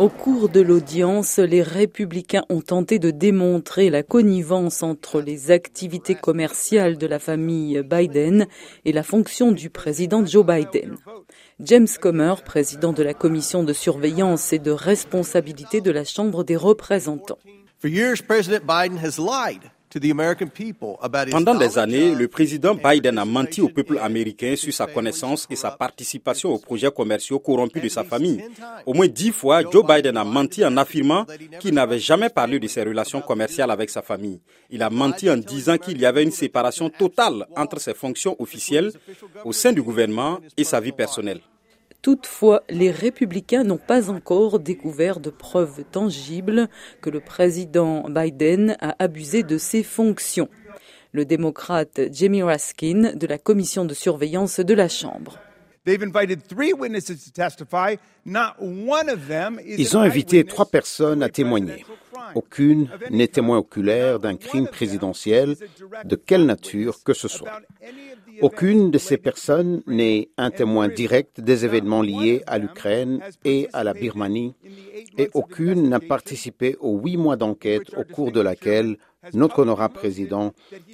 Au cours de l'audience, les républicains ont tenté de démontrer la connivence entre les activités commerciales de la famille Biden et la fonction du président Joe Biden. James Comer, président de la commission de surveillance et de responsabilité de la Chambre des représentants. Pendant des années, le président Biden a menti au peuple américain sur sa connaissance et sa participation aux projets commerciaux corrompus de sa famille. Au moins dix fois, Joe Biden a menti en affirmant qu'il n'avait jamais parlé de ses relations commerciales avec sa famille. Il a menti en disant qu'il y avait une séparation totale entre ses fonctions officielles au sein du gouvernement et sa vie personnelle. Toutefois, les républicains n'ont pas encore découvert de preuves tangibles que le président Biden a abusé de ses fonctions. Le démocrate Jamie Raskin de la commission de surveillance de la Chambre. Ils ont invité trois personnes à témoigner. Aucune n'est témoin oculaire d'un crime présidentiel de quelle nature que ce soit. Aucune de ces personnes n'est un témoin direct des événements liés à l'Ukraine et à la Birmanie, et aucune n'a participé aux huit mois d'enquête au cours de laquelle notre honorable président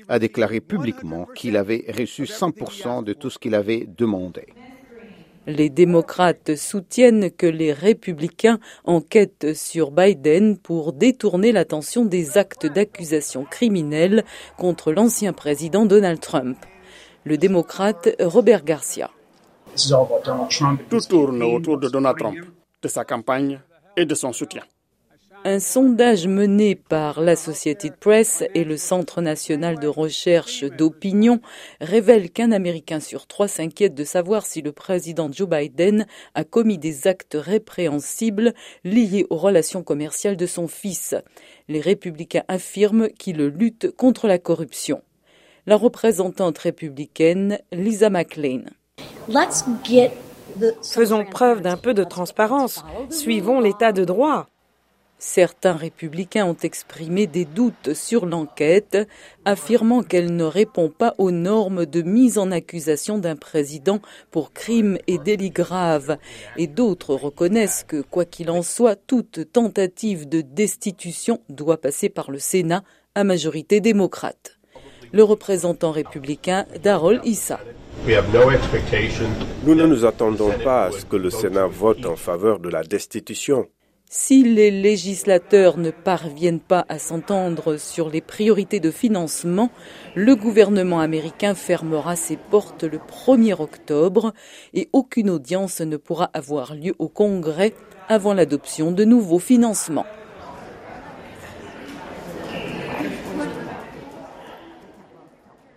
a déclaré publiquement qu'il avait reçu 100% de tout ce qu'il avait demandé. Les démocrates soutiennent que les républicains enquêtent sur Biden pour détourner l'attention des actes d'accusation criminelle contre l'ancien président Donald Trump. Le démocrate Robert Garcia. Tout tourne autour de Donald Trump, de sa campagne et de son soutien. Un sondage mené par l'Associated Press et le Centre national de recherche d'opinion révèle qu'un Américain sur trois s'inquiète de savoir si le président Joe Biden a commis des actes répréhensibles liés aux relations commerciales de son fils. Les républicains affirment qu'ils luttent contre la corruption. La représentante républicaine Lisa McLean. Faisons preuve d'un peu de transparence. Suivons l'état de droit. Certains républicains ont exprimé des doutes sur l'enquête, affirmant qu'elle ne répond pas aux normes de mise en accusation d'un président pour crimes et délits graves, et d'autres reconnaissent que, quoi qu'il en soit, toute tentative de destitution doit passer par le Sénat à majorité démocrate. Le représentant républicain Darol Issa. Nous ne nous attendons pas à ce que le Sénat vote en faveur de la destitution. Si les législateurs ne parviennent pas à s'entendre sur les priorités de financement, le gouvernement américain fermera ses portes le 1er octobre et aucune audience ne pourra avoir lieu au Congrès avant l'adoption de nouveaux financements.